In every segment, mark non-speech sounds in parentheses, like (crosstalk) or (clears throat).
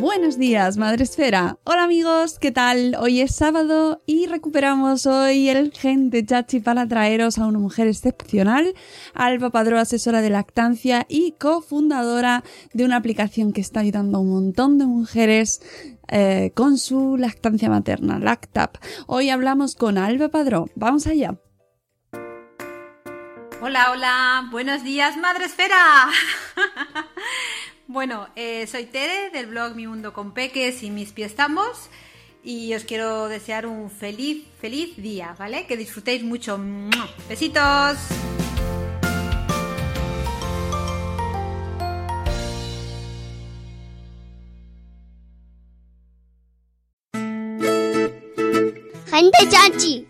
Buenos días, Madre Esfera. Hola amigos, ¿qué tal? Hoy es sábado y recuperamos hoy el gen de Chachi para traeros a una mujer excepcional, Alba Padró, asesora de lactancia y cofundadora de una aplicación que está ayudando a un montón de mujeres eh, con su lactancia materna, Lactap. Hoy hablamos con Alba Padró. Vamos allá. Hola, hola, buenos días, Madre Esfera. (laughs) bueno, eh, soy Tere del blog Mi Mundo con Peques y Mis Pies Estamos y os quiero desear un feliz, feliz día, ¿vale? Que disfrutéis mucho. Besitos. Gente Chachi.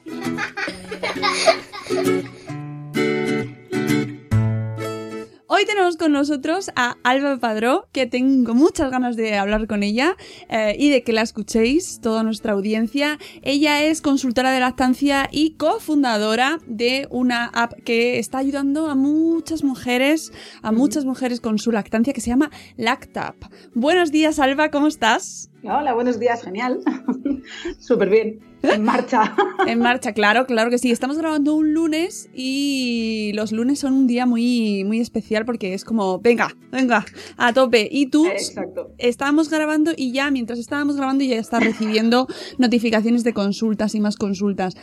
Hoy tenemos con nosotros a Alba Padró, que tengo muchas ganas de hablar con ella eh, y de que la escuchéis, toda nuestra audiencia. Ella es consultora de lactancia y cofundadora de una app que está ayudando a muchas mujeres, a muchas mujeres con su lactancia que se llama Lactap. Buenos días, Alba, ¿cómo estás? Hola, buenos días, genial. (laughs) Súper bien. En marcha. (laughs) en marcha, claro, claro que sí. Estamos grabando un lunes y los lunes son un día muy, muy especial porque es como, venga, venga, a tope. Y tú Exacto. estábamos grabando y ya, mientras estábamos grabando, ya estás recibiendo (laughs) notificaciones de consultas y más consultas.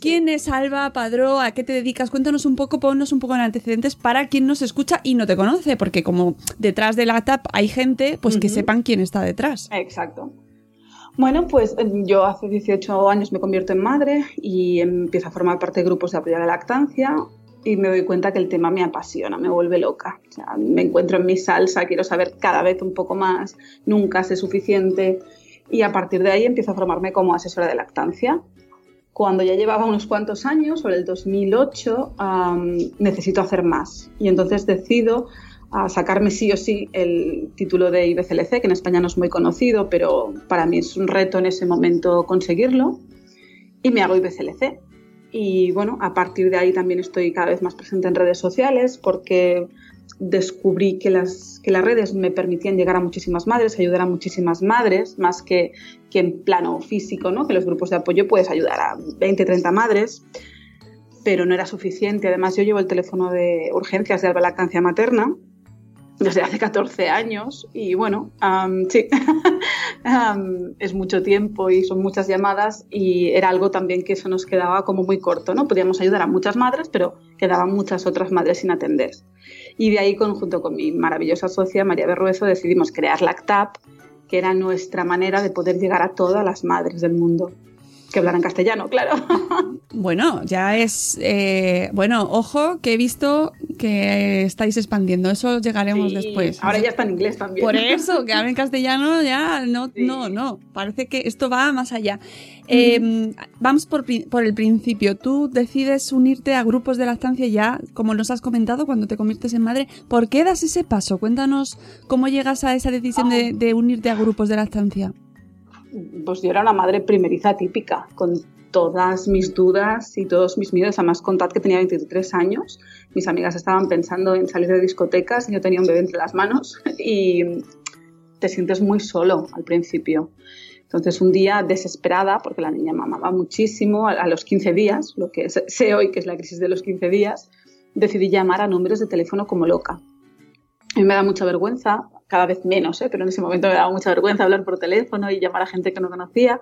¿Quién es Alba Padró? ¿A qué te dedicas? Cuéntanos un poco, ponnos un poco en antecedentes para quien nos escucha y no te conoce, porque como detrás de la TAP hay gente, pues que Ujú. sepan quién está detrás. Exacto. Bueno, pues eh, yo hace 18 años me convierto en madre y empiezo a formar parte de grupos de apoyo a la lactancia y me doy cuenta que el tema me apasiona, me vuelve loca. O sea, me encuentro en mi salsa, quiero saber cada vez un poco más, nunca sé suficiente y a partir de ahí empiezo a formarme como asesora de lactancia. Cuando ya llevaba unos cuantos años, sobre el 2008, am, necesito hacer más y entonces decido a sacarme sí o sí el título de IBCLC, que en España no es muy conocido, pero para mí es un reto en ese momento conseguirlo, y me hago IBCLC. Y bueno, a partir de ahí también estoy cada vez más presente en redes sociales porque descubrí que las, que las redes me permitían llegar a muchísimas madres, ayudar a muchísimas madres, más que, que en plano físico, ¿no? que los grupos de apoyo puedes ayudar a 20, 30 madres, pero no era suficiente. Además, yo llevo el teléfono de urgencias de Alba Lactancia Materna desde hace 14 años y bueno, sí, (laughs) es mucho tiempo y son muchas llamadas y era algo también que eso nos quedaba como muy corto, ¿no? Podíamos ayudar a muchas madres, pero quedaban muchas otras madres sin atender. Y de ahí, con- junto con mi maravillosa socia María Berruezo, decidimos crear Lactap, que era nuestra manera de poder llegar a todas las madres del mundo. Que hablaran castellano, claro. (laughs) Bueno, ya es. eh, bueno, ojo, que he visto que estáis expandiendo. Eso llegaremos Sí, después. Ahora ya está en inglés también. Por eso, que hablen castellano ya no, no, no. Parece que esto va más allá. Eh, vamos por, por el principio. Tú decides unirte a grupos de lactancia ya, como nos has comentado, cuando te conviertes en madre. ¿Por qué das ese paso? Cuéntanos cómo llegas a esa decisión de, de unirte a grupos de lactancia. Pues yo era una madre primeriza típica, con todas mis dudas y todos mis miedos. Además, contad que tenía 23 años, mis amigas estaban pensando en salir de discotecas y yo tenía un bebé entre las manos (laughs) y te sientes muy solo al principio. Entonces, un día desesperada, porque la niña mamaba muchísimo, a, los 15 días, lo que sé hoy que es la crisis de los 15 días, decidí llamar a números de teléfono como loca. A mí me da mucha vergüenza, cada vez menos, ¿eh? pero en ese momento me daba mucha vergüenza hablar por teléfono y llamar a gente que no conocía.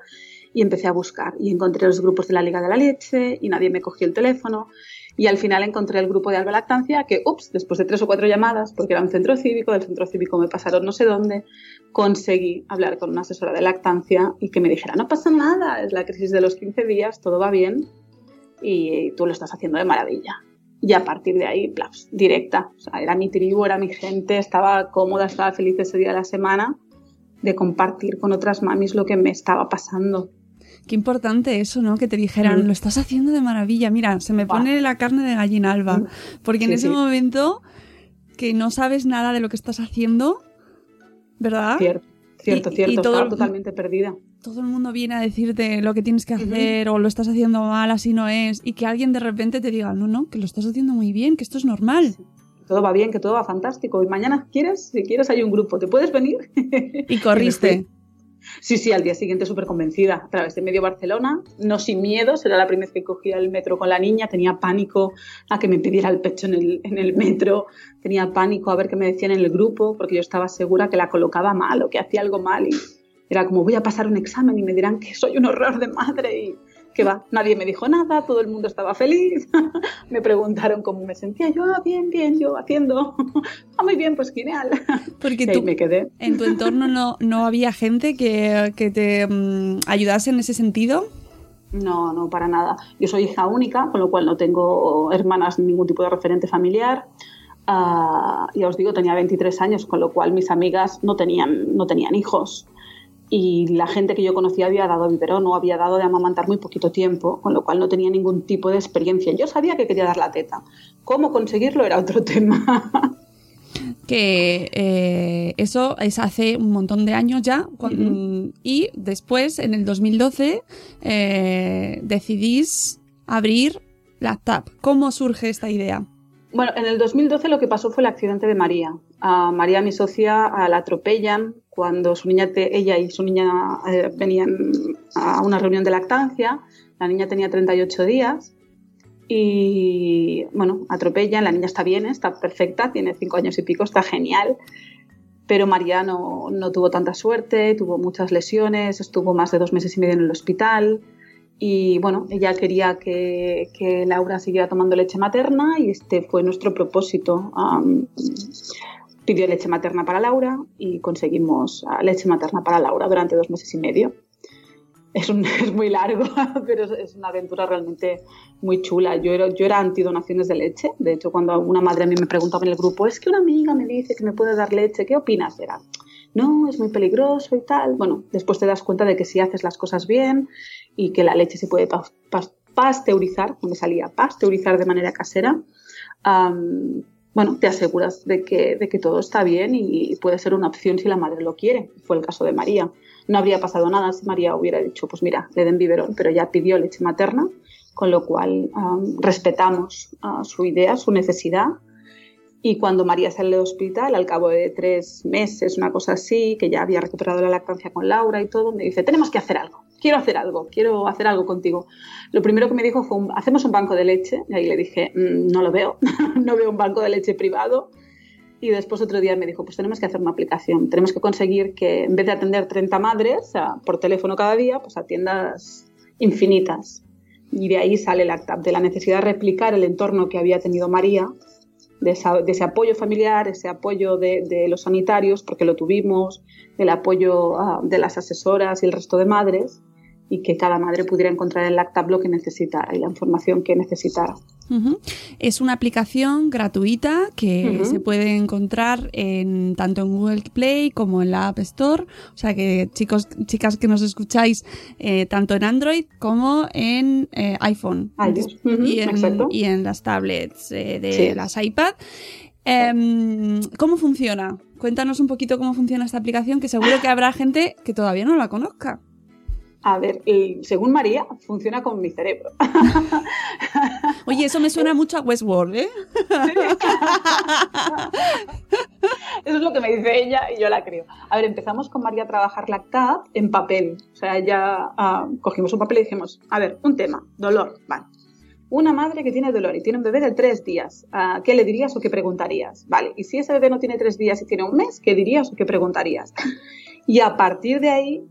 Y empecé a buscar y encontré los grupos de la Liga de la Leche y nadie me cogió el teléfono. Y al final encontré el grupo de Alba Lactancia que, ups, después de tres o cuatro llamadas, porque era un centro cívico, del centro cívico me pasaron no sé dónde, conseguí hablar con una asesora de lactancia y que me dijera, no pasa nada, es la crisis de los 15 días, todo va bien y tú lo estás haciendo de maravilla. Y a partir de ahí, plaf, directa. O sea, era mi tribu, era mi gente, estaba cómoda, estaba feliz ese día de la semana de compartir con otras mamis lo que me estaba pasando. Qué importante eso, ¿no? Que te dijeran, Mm. lo estás haciendo de maravilla. Mira, se me pone la carne de gallina alba. Mm. Porque en ese sí. momento que no sabes nada de lo que estás haciendo, ¿verdad? Cierto, cierto, Y- y cierto. todo estaba totalmente perdida. Todo el mundo viene a decirte lo que tienes que hacer o lo estás haciendo mal, así no es. Y que alguien de repente te diga, no, no, que lo estás haciendo muy bien, que esto es normal. Todo va bien, que todo va fantástico. Y mañana quieres, si quieres, hay un grupo. ¿Te puedes venir? (laughs) Y corriste. Sí, sí, al día siguiente súper convencida, a través de medio Barcelona, no sin miedo, será la primera vez que cogía el metro con la niña, tenía pánico a que me pidiera el pecho en el, en el metro, tenía pánico a ver qué me decían en el grupo, porque yo estaba segura que la colocaba mal o que hacía algo mal y era como voy a pasar un examen y me dirán que soy un horror de madre y que va, nadie me dijo nada, todo el mundo estaba feliz, (laughs) me preguntaron cómo me sentía, yo, ah, bien, bien, yo haciendo, (laughs) ah, muy bien, pues genial. Porque Y ahí tú, me quedé. en tu entorno no, no había gente que, que te mm, ayudase en ese sentido. No, no, para nada. Yo soy hija única, con lo cual no tengo hermanas ni ningún tipo de referente familiar. Ah, ya os digo, tenía 23 años, con lo cual mis amigas no tenían, no tenían hijos. Y la gente que yo conocía había dado biberón o había dado de amamantar muy poquito tiempo, con lo cual no tenía ningún tipo de experiencia. Yo sabía que quería dar la teta. ¿Cómo conseguirlo era otro (laughs) tema? Que eh, eso es hace un montón de años ya. Y después, en el 2012, eh, decidís abrir la TAP. ¿Cómo surge esta idea? Bueno, en el 2012 lo que pasó fue el accidente de María. A María, mi socia, la atropellan cuando su niña te- ella y su niña eh, venían a una reunión de lactancia. La niña tenía 38 días y, bueno, atropellan. La niña está bien, está perfecta, tiene 5 años y pico, está genial. Pero María no, no tuvo tanta suerte, tuvo muchas lesiones, estuvo más de dos meses y medio en el hospital. Y bueno, ella quería que, que Laura siguiera tomando leche materna y este fue nuestro propósito. Pidió leche materna para Laura y conseguimos ah, leche materna para Laura durante dos meses y medio. Es, un- (laughs) es muy largo, (laughs) pero es, es una aventura realmente muy chula. Yo era, yo era antidonaciones de leche. De hecho, cuando una madre a mí me preguntaba en el grupo, es que una amiga me dice que me puede dar leche, ¿qué opinas? Era, no, es muy peligroso y tal. Bueno, después te das cuenta de que si haces las cosas bien y que la leche se puede pa- pa- pasteurizar, me salía, pasteurizar de manera casera, bueno, te aseguras de que, de que todo está bien y puede ser una opción si la madre lo quiere. Fue el caso de María. No habría pasado nada si María hubiera dicho, pues mira, le den biberón, pero ya pidió leche materna, con lo cual am, respetamos ah, su idea, su necesidad. Y cuando María sale del hospital, al cabo de tres meses, una cosa así, que ya había recuperado la lactancia con Laura y todo, me dice, tenemos que hacer algo, quiero hacer algo, quiero hacer algo contigo. Lo primero que me dijo fue, hacemos un banco de leche, y ahí le dije, "Mm, no lo veo, (laughs) no veo un banco de leche privado. Y después otro día me dijo, pues tenemos que hacer una aplicación, tenemos que conseguir que en vez de atender 30 madres por teléfono cada día, pues atiendas infinitas. Y de ahí sale la, de la necesidad de replicar el entorno que había tenido María, de, esa- de ese apoyo familiar, ese apoyo de, de los sanitarios, porque lo tuvimos, el apoyo ah, de las asesoras y el resto de madres, y que cada madre pudiera encontrar el Lactab lo que necesitara y la información que necesitara. Es una aplicación gratuita que se puede encontrar en, tanto en Google Play como en la App Store. O sea que chicos, chicas que nos escucháis, eh, tanto en Android como en eh, iPhone. iOS. Ujú, y, en, y en las tablets eh, de Sí. las iPad. Em, ¿Cómo funciona? Cuéntanos un poquito cómo funciona esta aplicación, que seguro que habrá gente que todavía no la conozca. A ver, según María, funciona con mi cerebro. (laughs) Oye, eso me suena mucho a Westworld, ¿eh? (laughs) Eso es lo que me dice ella y yo la creo. A ver, empezamos con María a trabajar la CAP en papel. O sea, ya ah, cogimos un papel y dijimos, a ver, un tema, dolor, vale. Una madre que tiene dolor y tiene un bebé de tres días, ah, ¿qué le dirías o qué preguntarías? Vale, y si ese bebé no tiene tres días y tiene un mes, ¿qué dirías o qué preguntarías? (laughs) Y a partir de ahí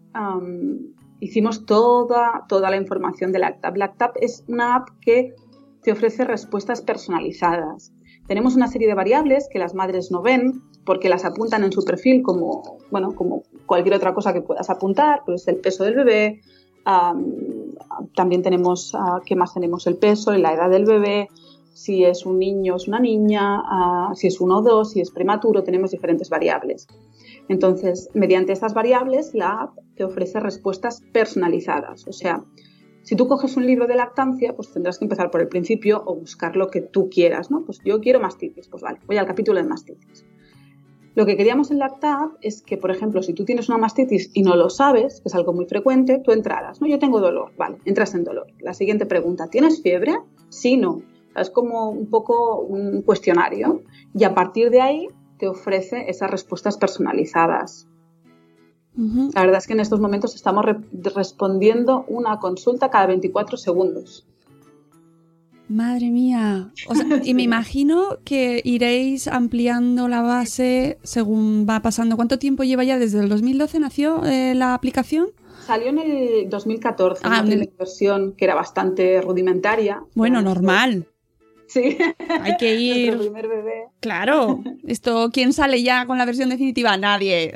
hicimos toda, toda la información de LACTAP. LACTAP es una app que te ofrece respuestas personalizadas. Tenemos una serie de variables que las madres no ven porque las apuntan en su perfil como, bueno, como cualquier otra cosa que puedas apuntar, pues el peso del bebé, también tenemos, uh, ¿qué más tenemos? El peso, la edad del bebé, si es un niño o es una niña, ah, si es uno o dos, si es prematuro, tenemos diferentes variables. Entonces, mediante estas variables, la app te ofrece respuestas personalizadas. O sea, si tú coges un libro de lactancia, pues tendrás que empezar por el principio o buscar lo que tú quieras, ¿no? Pues yo quiero mastitis, pues vale, voy al capítulo de mastitis. Lo que queríamos en Lactab es que, por ejemplo, si tú tienes una mastitis y no lo sabes, que es algo muy frecuente, tú entraras, ¿no? Yo tengo dolor, vale, entras en dolor. La siguiente pregunta, ¿tienes fiebre? Sí, no. Es como un poco un cuestionario y a partir de ahí te ofrece esas respuestas personalizadas. La verdad es que en estos momentos estamos respondiendo una consulta cada 24 segundos. Madre mía. y me (laughs) imagino que iréis ampliando la base según va pasando. ¿Cuánto tiempo lleva ya? ¿Desde el 2012 nació eh, la aplicación? Salió en el 2014, ah, una versión que era bastante rudimentaria. Bueno, normal. Sí. Hay que (laughs) ir. Nuestro primer bebé. Claro. Esto, ¿quién sale ya con la versión definitiva? Nadie.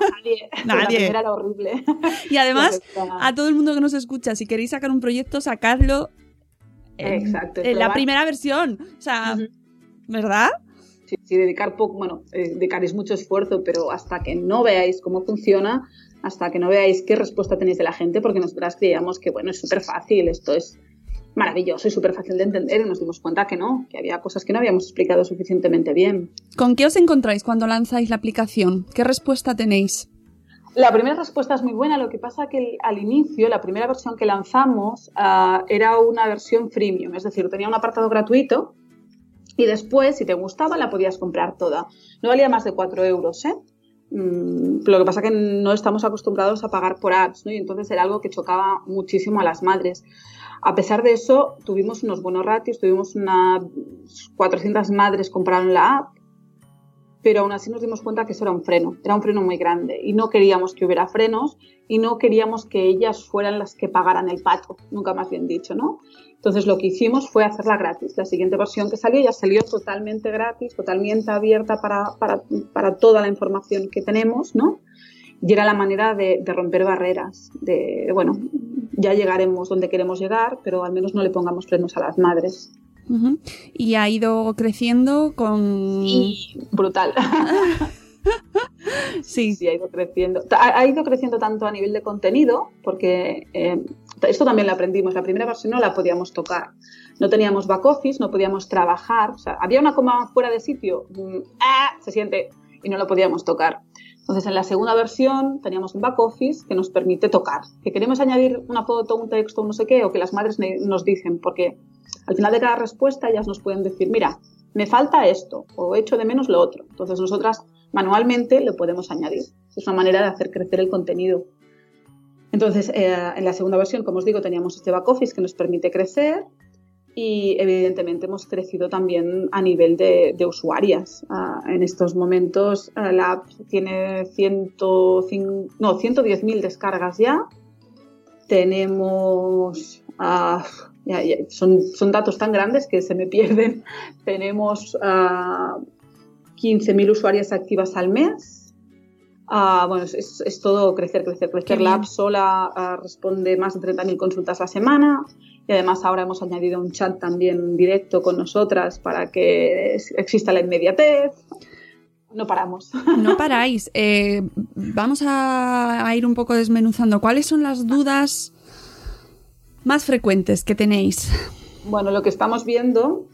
Nadie. (laughs) Nadie. La era horrible. Y además, (laughs) a todo el mundo que nos escucha, si queréis sacar un proyecto, sacadlo en, Exacto, en la primera versión. O sea, ¿verdad? Sí, sí, dedicar poco, bueno, eh, dedicaréis mucho esfuerzo, pero hasta que no veáis cómo funciona, hasta que no veáis qué respuesta tenéis de la gente, porque nosotras creíamos que, bueno, es súper fácil, esto es maravilloso y súper fácil de entender y nos dimos cuenta que no, que había cosas que no habíamos explicado suficientemente bien. ¿Con qué os encontráis cuando lanzáis la aplicación? ¿Qué respuesta tenéis? La primera respuesta es muy buena, lo que pasa que al inicio, la primera versión que lanzamos ah, era una versión freemium, es decir, tenía un apartado gratuito y después, si te gustaba, la podías comprar toda. No valía más de 4 euros, ¿eh? Mm, lo que pasa que no estamos acostumbrados a pagar por apps, ¿no? Y entonces era algo que chocaba muchísimo a las madres. A pesar de eso, tuvimos unos buenos ratios, tuvimos unas 400 madres compraron la app, pero aún así nos dimos cuenta que eso era un freno, era un freno muy grande y no queríamos que hubiera frenos y no queríamos que ellas fueran las que pagaran el pato, nunca más bien dicho, ¿no? Entonces lo que hicimos fue hacerla gratis. La siguiente versión que salió ya salió totalmente gratis, totalmente abierta para, para, para toda la información que tenemos, ¿no? Y era la manera de, de romper barreras, de, bueno, ya llegaremos donde queremos llegar, pero al menos no le pongamos frenos a las madres. Y ha ido creciendo con... brutal. (laughs) sí. sí, ha ido creciendo. Ha, ido creciendo tanto a nivel de contenido, porque eh, esto también lo aprendimos. La primera versión no la podíamos tocar. No teníamos back office, no podíamos trabajar. O sea, había una coma fuera de sitio, mm, ¡ah! se siente, y no lo podíamos tocar. Entonces, en la segunda versión teníamos un back office que nos permite tocar. Que queremos añadir una foto, un texto, un no sé qué, o que las madres nos dicen, porque al final de cada respuesta ellas nos pueden decir, mira, me falta esto, o echo de menos lo otro. Entonces, nosotras manualmente lo podemos añadir. Es una manera de hacer crecer el contenido. Entonces, eh, en la segunda versión, como os digo, teníamos este back office que nos permite crecer y evidentemente hemos crecido también a nivel de, usuarias. Ah, en estos momentos ah, la app tiene 110.000 descargas ya. Tenemos, ah, son, son, datos tan grandes que se me pierden. (laughs) Tenemos 15.000 usuarias activas al mes. Bueno, es, es, todo crecer, crecer, crecer. La app sola responde más de 30.000 consultas a la semana y además ahora hemos añadido un chat también directo con nosotras para que exista la inmediatez. No paramos. (laughs) No paráis. Eh, vamos a, ir un poco desmenuzando. ¿Cuáles son las dudas más frecuentes que tenéis? Bueno, lo que estamos viendo,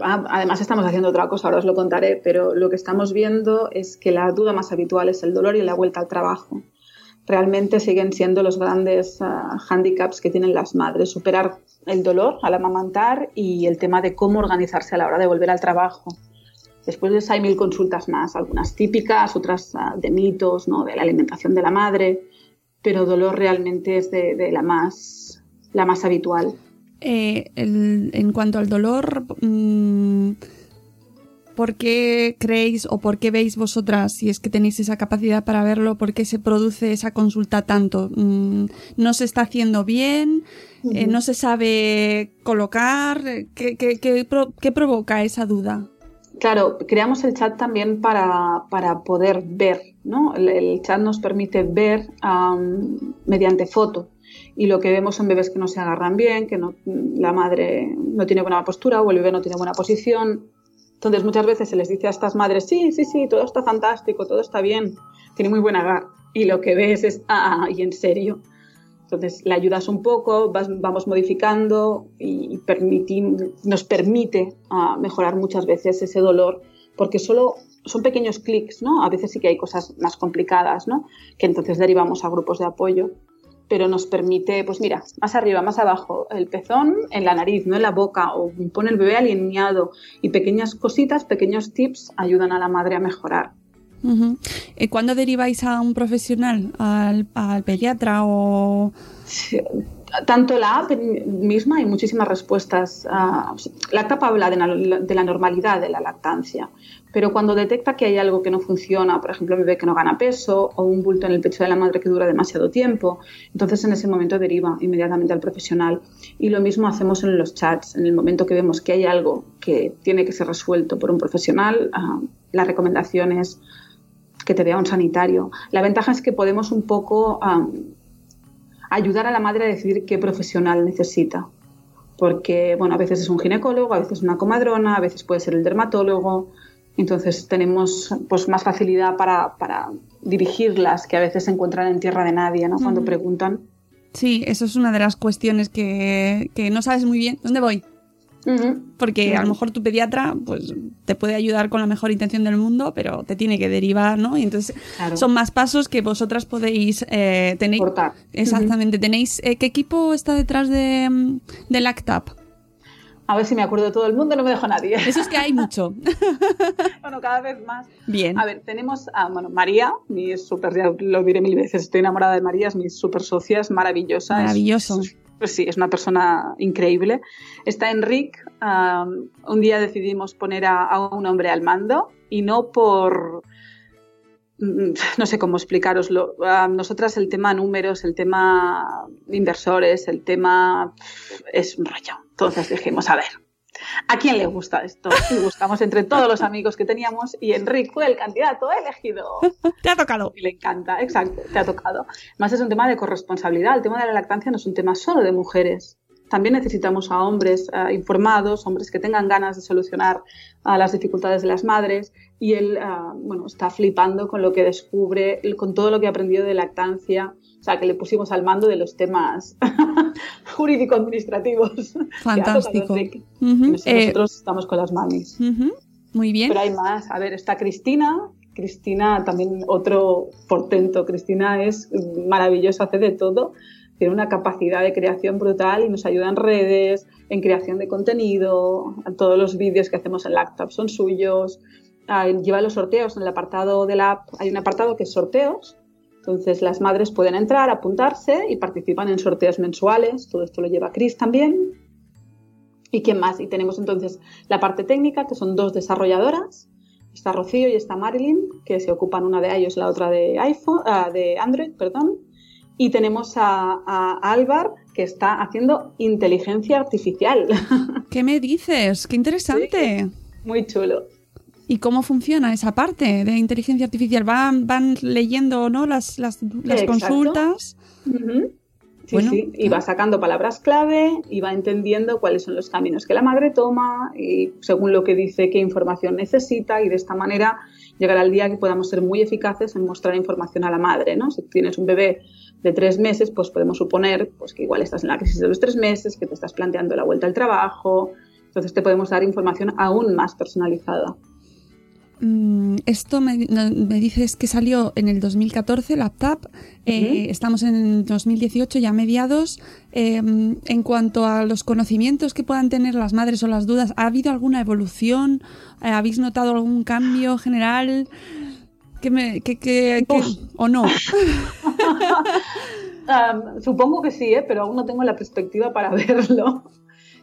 además estamos haciendo otra cosa, ahora os lo contaré, pero lo que estamos viendo es que la duda más habitual es el dolor y la vuelta al trabajo. realmente siguen siendo los grandes uh, handicaps que tienen las madres, superar el dolor al amamantar y el tema de cómo organizarse a la hora de volver al trabajo. Después de eso hay mil consultas más, algunas típicas, otras uh, de mitos, ¿no? de la alimentación de la madre, pero dolor realmente es de la, más, la más habitual. Eh, el, en cuanto al dolor, mmm, ¿por qué creéis o por qué veis vosotras, si es que tenéis esa capacidad para verlo, por qué se produce esa consulta tanto? Mm, ¿No se está haciendo bien? Uh -huh. eh, ¿No se sabe colocar? ¿Qué, qué, qué, qué provoca esa duda? Claro, creamos el chat también para, para poder ver, ¿no? El, el, chat nos permite ver um, mediante foto y lo que vemos son bebés que no se agarran bien, que no, la madre no tiene buena postura o el bebé no tiene buena posición. Entonces muchas veces se les dice a estas madres, sí, sí, sí, todo está fantástico, todo está bien, tiene muy buen agar. Y lo que ves es, ah, y en serio. Entonces le ayudas un poco, vas, vamos modificando y nos permite uh, mejorar muchas veces ese dolor, porque solo son pequeños clics, ¿no? A veces sí que hay cosas más complicadas, ¿no? Que entonces derivamos a grupos de apoyo pero nos permite, pues mira, más arriba, más abajo, el pezón en la nariz, no en la boca, o pone el bebé alineado y pequeñas cositas, pequeños tips ayudan a la madre a mejorar. Uh -huh. ¿Cuándo deriváis a un profesional, al, al pediatra o...? Sí, tanto la app misma hay muchísimas respuestas. Uh, la app habla de la, de la, normalidad de la lactancia, pero cuando detecta que hay algo que no funciona, por ejemplo, un bebé que no gana peso o un bulto en el pecho de la madre que dura demasiado tiempo, entonces en ese momento deriva inmediatamente al profesional. Y lo mismo hacemos en los chats. En el momento que vemos que hay algo que tiene que ser resuelto por un profesional, uh, la recomendación es que te vea un sanitario. La ventaja es que podemos un poco... Um, ayudar a la madre a decidir qué profesional necesita. Porque, bueno, a veces es un ginecólogo, a veces una comadrona, a veces puede ser el dermatólogo. Entonces tenemos pues, más facilidad para, para dirigirlas que a veces se encuentran en tierra de nadie, ¿no? Cuando uh -huh. preguntan. Sí, eso es una de las cuestiones que, que no sabes muy bien. ¿Dónde voy? Uh -huh. Porque uh -huh. a lo mejor tu pediatra pues te puede ayudar con la mejor intención del mundo, pero te tiene que derivar, ¿no? Y entonces claro. son más pasos que vosotras podéis eh, tener. Exactamente. ¿Tenéis eh, qué equipo está detrás de, de LACTAP? A ver si me acuerdo de todo el mundo, no me dejo nadie. (laughs) Eso es que hay mucho. (laughs) bueno, cada vez más. Bien. A ver, tenemos a bueno, María, mi super, ya lo diré mil veces, estoy enamorada de María, es mi super socia, es maravillosa. Maravilloso. Es, pues sí, es una persona increíble. Está Enric. Um, un día decidimos poner a, a, un hombre al mando y no por. (laughs) No sé cómo explicaroslo. Uh, nosotras, el tema números, el tema inversores, el tema. es un rollo. Entonces dijimos, a ver, ¿a quién le gusta esto? Y buscamos entre todos los amigos que teníamos y Enrique fue el candidato elegido. (laughs) Te ha tocado. Y le encanta, exacto, te ha tocado. Más es un tema de corresponsabilidad. El tema de la lactancia no es un tema solo de mujeres. También necesitamos a hombres uh, informados, hombres que tengan ganas de solucionar uh, las dificultades de las madres. Y él, uh, bueno, está flipando con lo que descubre, con todo lo que ha aprendido de lactancia. O sea, que le pusimos al mando de los temas (laughs) jurídico-administrativos. (laughs) Fantástico. -huh. Nosotros eh, estamos con las mamis. -huh. Muy bien. Pero hay más. A ver, está Cristina. Cristina, también otro portento. Cristina es maravillosa, hace de todo. Tiene una capacidad de creación brutal y nos ayuda en redes, en creación de contenido. Todos los vídeos que hacemos en Lactap son suyos. Ah, lleva los sorteos en el apartado de la app. Hay un apartado que es sorteos. Entonces las madres pueden entrar, apuntarse y participan en sorteos mensuales. Todo esto lo lleva Chris también. ¿Y quién más? Y tenemos entonces la parte técnica, que son dos desarrolladoras. Está Rocío y está Marilyn, que se ocupan una de iOS, la otra de iPhone, uh, de Android, perdón. Y tenemos a, a Álvar, que está haciendo inteligencia artificial. (laughs) ¿Qué me dices? ¡Qué interesante! Sí, muy chulo. ¿Y cómo funciona esa parte de inteligencia artificial? ¿Van, van leyendo ¿no? las, las, las consultas? Uh -huh. Sí, bueno, sí, y va sacando palabras clave y va entendiendo cuáles son los caminos que la madre toma y según lo que dice qué información necesita y de esta manera llegará el día que podamos ser muy eficaces en mostrar información a la madre, ¿no? Si tienes un bebé de tres meses, pues podemos suponer pues, que igual estás en la crisis de los tres meses, que te estás planteando la vuelta al trabajo, entonces te podemos dar información aún más personalizada. mm, esto me, me dices que salió en el 2014, la TAP. Eh, Estamos en 2018, ya mediados. Eh, en cuanto a los conocimientos que puedan tener las madres o las dudas, ¿ha habido alguna evolución? Eh, ¿Habéis notado algún cambio general? ¿Qué me, qué- qué- qué- ¿O no? (laughs) Um, supongo que sí, ¿eh? pero aún no tengo la perspectiva para (laughs) verlo.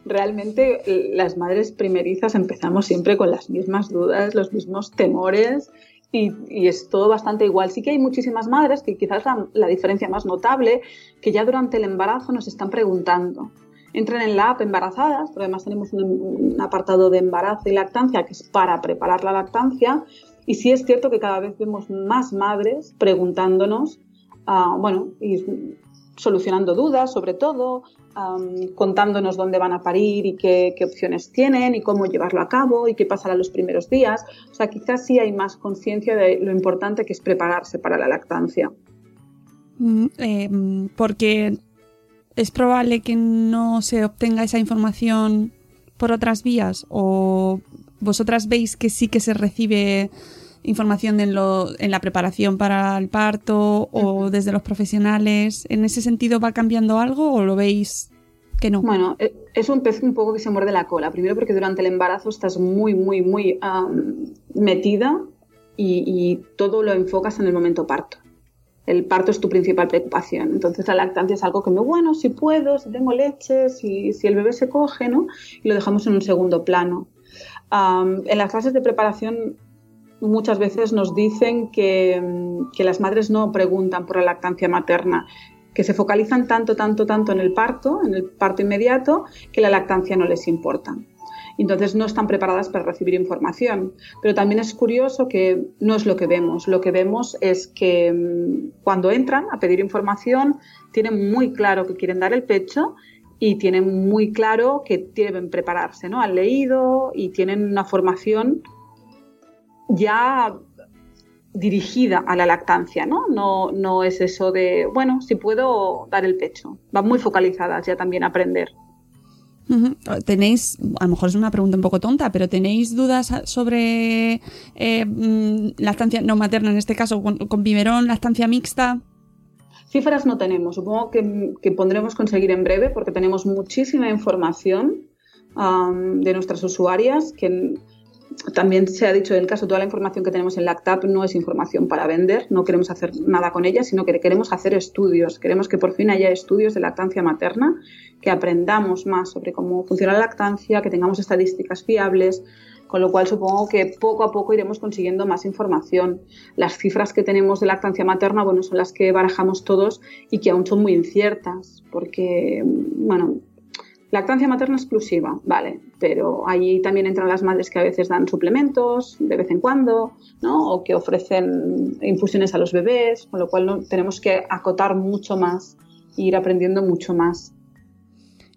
Realmente las madres primerizas empezamos siempre con las mismas dudas, los mismos temores y, y es todo bastante igual. Sí que hay muchísimas madres que quizás la, la diferencia más notable, que ya durante el embarazo nos están preguntando. Entren en la app embarazadas, porque además tenemos un, un apartado de embarazo y lactancia que es para preparar la lactancia. Y sí es cierto que cada vez vemos más madres preguntándonos ah, bueno, y solucionando dudas sobre todo, contándonos dónde van a parir y qué, opciones tienen y cómo llevarlo a cabo y qué pasará los primeros días. O sea, quizás sí hay más conciencia de lo importante que es prepararse para la lactancia. Mm, eh, porque es probable que no se obtenga esa información por otras vías o vosotras veis que sí que se recibe información en, lo, en la preparación para el parto o desde los profesionales. ¿En ese sentido va cambiando algo o lo veis que no? Bueno, e- es un pez un poco que se muerde la cola. Primero porque durante el embarazo estás muy, muy, muy am, metida y, y todo lo enfocas en el momento parto. El parto es tu principal preocupación. Entonces la lactancia es algo que me, bueno, si puedo, si tengo leche, si, si el bebé se coge, ¿no? Y lo dejamos en un segundo plano. En las clases de preparación muchas veces nos dicen que, que las madres no preguntan por la lactancia materna, que se focalizan tanto, tanto, tanto en el parto, en el parto inmediato, que la lactancia no les importa. Entonces no están preparadas para recibir información. Pero también es curioso que no es lo que vemos. Lo que vemos es que mm, cuando entran a pedir información tienen muy claro que quieren dar el pecho y tienen muy claro que deben prepararse, ¿no? Han leído y tienen una formación ya dirigida a la lactancia, ¿no? No, no es eso de, bueno, si puedo dar el pecho. Van muy focalizadas ya también a aprender. Ujú. ¿Tenéis, a lo mejor es una pregunta un poco tonta, pero ¿tenéis dudas sobre eh, mm, lactancia no materna, en este caso, con, con biberón, lactancia mixta? Cifras no tenemos, supongo que, que pondremos conseguir en breve porque tenemos muchísima información am, de nuestras usuarias que también se ha dicho del caso, toda la información que tenemos en Lactap no es información para vender, no queremos hacer nada con ella, sino que queremos hacer estudios, queremos que por fin haya estudios de lactancia materna, que aprendamos más sobre cómo funciona la lactancia, que tengamos estadísticas fiables, con lo cual supongo que poco a poco iremos consiguiendo más información. Las cifras que tenemos de lactancia materna, bueno, son las que barajamos todos y que aún son muy inciertas, porque, bueno, lactancia materna exclusiva, vale, pero ahí también entran las madres que a veces dan suplementos de vez en cuando, ¿no? O que ofrecen infusiones a los bebés, con lo cual ¿no? tenemos que acotar mucho más e ir aprendiendo mucho más.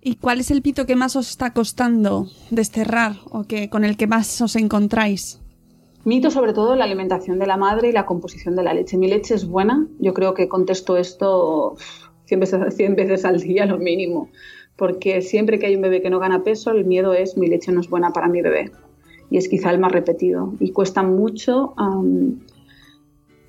¿Y cuál es el pito que más os está costando desterrar o que con el que más os encontráis? Mito sobre todo la alimentación de la madre y la composición de la leche. Mi leche es buena, yo creo que contesto esto 100 veces, (laughs) 100 veces al día lo mínimo, porque siempre que hay un bebé que no gana peso, el miedo es mi leche no es buena para mi bebé. Y es quizá el más repetido. Y cuesta mucho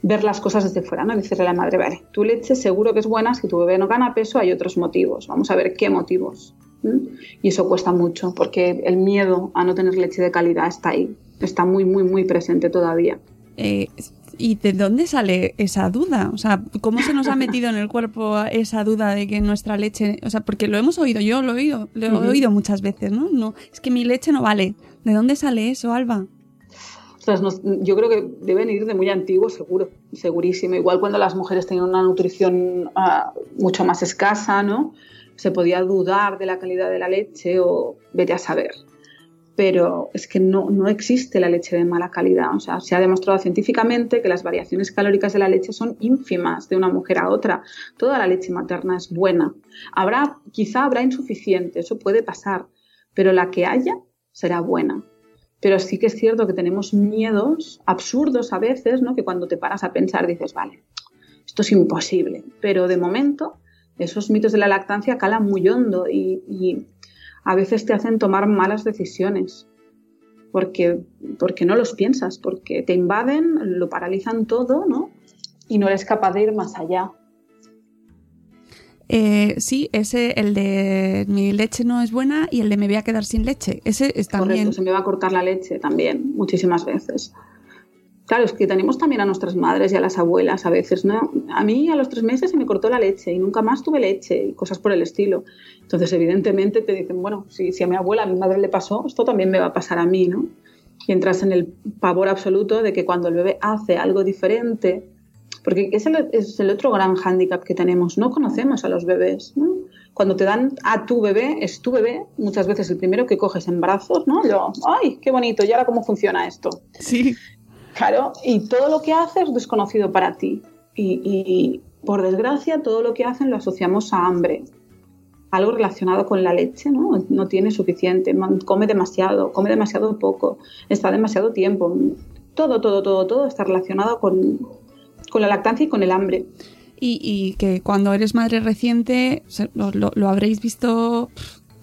ver las cosas desde fuera, ¿no? Decirle a la madre, vale, tu leche seguro que es buena, si tu bebé no gana peso hay otros motivos, vamos a ver qué motivos. ¿Mm? Y eso cuesta mucho, porque el miedo a no tener leche de calidad está ahí, está muy, muy, muy presente todavía. Eh, ¿Y de dónde sale esa duda? O sea, ¿cómo se nos ha metido en el cuerpo esa duda de que nuestra leche, o sea, porque lo hemos oído, yo lo he oído, lo he oído muchas veces, ¿no? No, es que mi leche no vale. ¿De dónde sale eso, Alba? Nos- yo creo que deben ir de muy antiguo, seguro, segurísimo. Igual cuando las mujeres tenían una nutrición ah, mucho más escasa, ¿no? Se podía dudar de la calidad de la leche o vete a saber. Pero es que no, no existe la leche de mala calidad. O sea, se ha demostrado científicamente que las variaciones calóricas de la leche son ínfimas de una mujer a otra. Toda la leche materna es buena. Habrá, quizá habrá insuficiente, eso puede pasar, pero la que haya será buena. Pero sí que es cierto que tenemos miedos absurdos a veces, ¿no? Que cuando te paras a pensar dices, vale, esto es imposible. Pero de momento, esos mitos de la lactancia calan muy hondo y, a veces te hacen tomar malas decisiones. porque, porque no los piensas, porque te invaden, lo paralizan todo, ¿no? Y no eres capaz de ir más allá. Eh, sí, ese, el de mi leche no es buena y el de me voy a quedar sin leche. Ese es también. Correcto, se me va a cortar la leche también, muchísimas veces. Claro, es que tenemos también a nuestras madres y a las abuelas a veces, ¿no? A mí a los tres meses se me cortó la leche y nunca más tuve leche y cosas por el estilo. Entonces, evidentemente te dicen, bueno, si, si a mi abuela, a mi madre le pasó, esto también me va a pasar a mí, ¿no? Y entras en el pavor absoluto de que cuando el bebé hace algo diferente, porque es el, es el otro gran hándicap que tenemos, no conocemos a los bebés, ¿no? Cuando te dan a tu bebé, es tu bebé, muchas veces el primero que coges en brazos, ¿no? Yo, ¡ay, qué bonito! ¿Y ahora cómo funciona esto? Sí. Claro, y todo lo que hace es desconocido para ti. Y, y, por desgracia, todo lo que hacen lo asociamos a hambre. Algo relacionado con la leche, ¿no? No tiene suficiente, come demasiado, come demasiado poco, está demasiado tiempo. Todo, todo, todo, todo está relacionado con, con la lactancia y con el hambre. Y, y que cuando eres madre reciente, lo, lo, lo habréis visto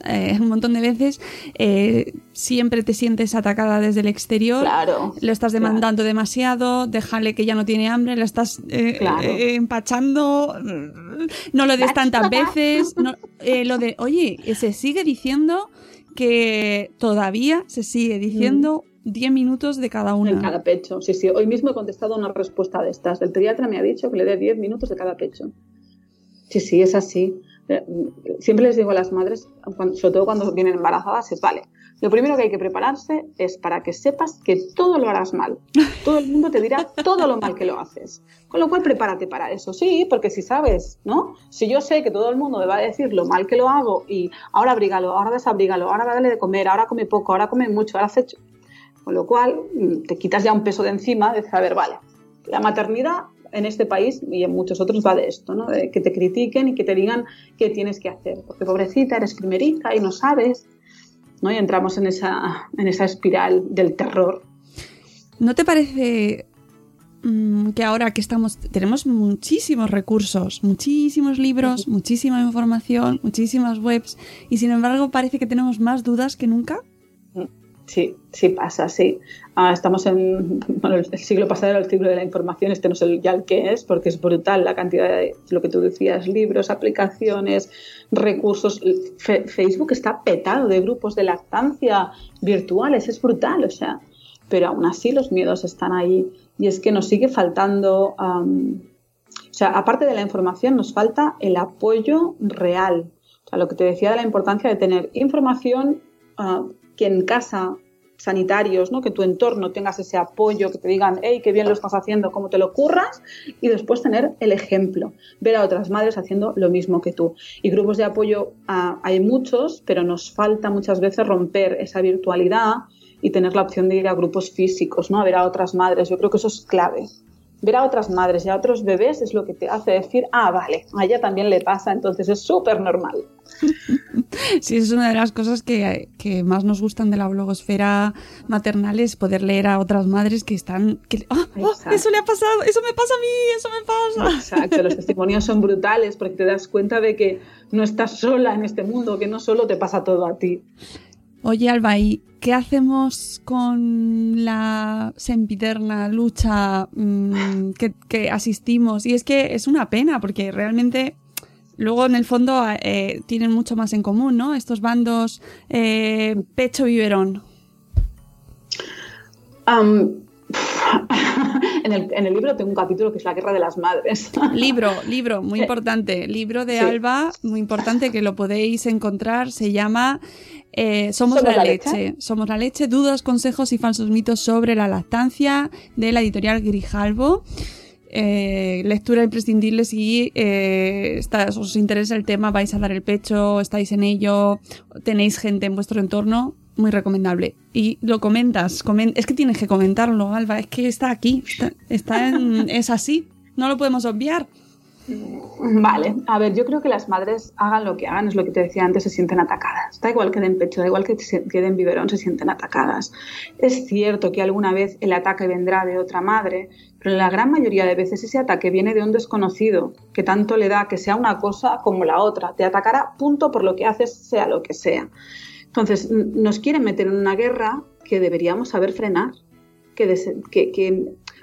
eh, un montón de veces, eh, siempre te sientes atacada desde el exterior, claro, lo estás demandando claro. demasiado, déjale que ya no tiene hambre, le estás eh, claro. empachando, no lo des tantas veces, no, (laughs) lo de, oye, se sigue diciendo que todavía se sigue diciendo... Mm. 10 minutos de cada una. En cada pecho, sí, sí. Hoy mismo he contestado una respuesta de estas. El pediatra me ha dicho que le dé 10 minutos de cada pecho. Sí, sí, es así. Siempre les digo a las madres, sobre todo cuando vienen embarazadas, es vale. Lo primero que hay que prepararse es para que sepas que todo lo harás mal. Todo el mundo te dirá todo lo mal que lo haces. Con lo cual, prepárate para eso. Sí, porque si sabes, ¿no? Si yo sé que todo el mundo me va a decir lo mal que lo hago y ahora abrígalo, ahora desabrígalo, ahora dale de comer, ahora come poco, ahora come mucho, ahora hace. Con lo cual, te quitas ya un peso de encima de saber, vale, la maternidad en este país y en muchos otros va de esto, ¿no? De que te critiquen y que te digan qué tienes que hacer. Porque pobrecita, eres primeriza y no sabes, ¿no? Y entramos en esa, en esa espiral del terror. ¿No te parece mmm, que ahora que estamos, tenemos muchísimos recursos, muchísimos libros, sí. muchísima información, muchísimas webs, y sin embargo parece que tenemos más dudas que nunca? Sí, sí pasa, sí. Ah, estamos en bueno, el siglo pasado era el siglo de la información, este no sé ya el que es, porque es brutal la cantidad de lo que tú decías, libros, aplicaciones, recursos. Facebook está petado de grupos de lactancia virtuales, es brutal, o sea, pero aún así los miedos están ahí y es que nos sigue faltando, um, o sea, aparte de la información, nos falta el apoyo real. O sea, lo que te decía de la importancia de tener información uh, que en casa sanitarios, ¿no? que tu entorno tengas ese apoyo, que te digan, hey, qué bien lo estás haciendo, cómo te lo curras, y después tener el ejemplo, ver a otras madres haciendo lo mismo que tú. Y grupos de apoyo uh, hay muchos, pero nos falta muchas veces romper esa virtualidad y tener la opción de ir a grupos físicos, ¿no? a ver a otras madres. Yo creo que eso es clave. Ver a otras madres y a otros bebés es lo que te hace decir, ah, vale, a ella también le pasa, entonces es súper normal. (laughs) Sí, es una de las cosas que, que, más nos gustan de la blogosfera maternal es poder leer a otras madres que están... Que, oh, oh, eso le ha pasado, eso me pasa a mí, eso me pasa. Exacto, los testimonios son brutales porque te das cuenta de que no estás sola en este mundo, que no solo te pasa todo a ti. Oye, Alba, ¿y qué hacemos con la sempiterna lucha mmm, que, que asistimos? Y es que es una pena porque realmente luego en el fondo eh, tienen mucho más en común, ¿no? Estos bandos eh, pecho-biberón. Um, (laughs) en, el, en, el, libro tengo un capítulo que es la guerra de las madres. (laughs) libro, libro, muy importante. Libro de sí. Alba, muy importante que lo podéis encontrar. Se llama eh, Somos, la, la leche? leche. Somos la leche, dudas, consejos y falsos mitos sobre la lactancia de la editorial Grijalvo. Eh, lectura imprescindible si eh, está, os interesa el tema, vais a dar el pecho, estáis en ello, tenéis gente en vuestro entorno, muy recomendable. Y lo comentas, coment es que tienes que comentarlo, Alba, es que está aquí, está, está en, (laughs) es así, no lo podemos obviar. Vale, a ver, yo creo que las madres hagan lo que hagan, es lo que te decía antes, se sienten atacadas. Da igual que den pecho, da igual que queden biberón, se sienten atacadas. Es cierto que alguna vez el ataque vendrá de otra madre, pero la gran mayoría de veces ese ataque viene de un desconocido, que tanto le da que sea una cosa como la otra. Te atacará punto por lo que haces, sea lo que sea. Entonces, nos quieren meter en una guerra que deberíamos saber frenar. Que,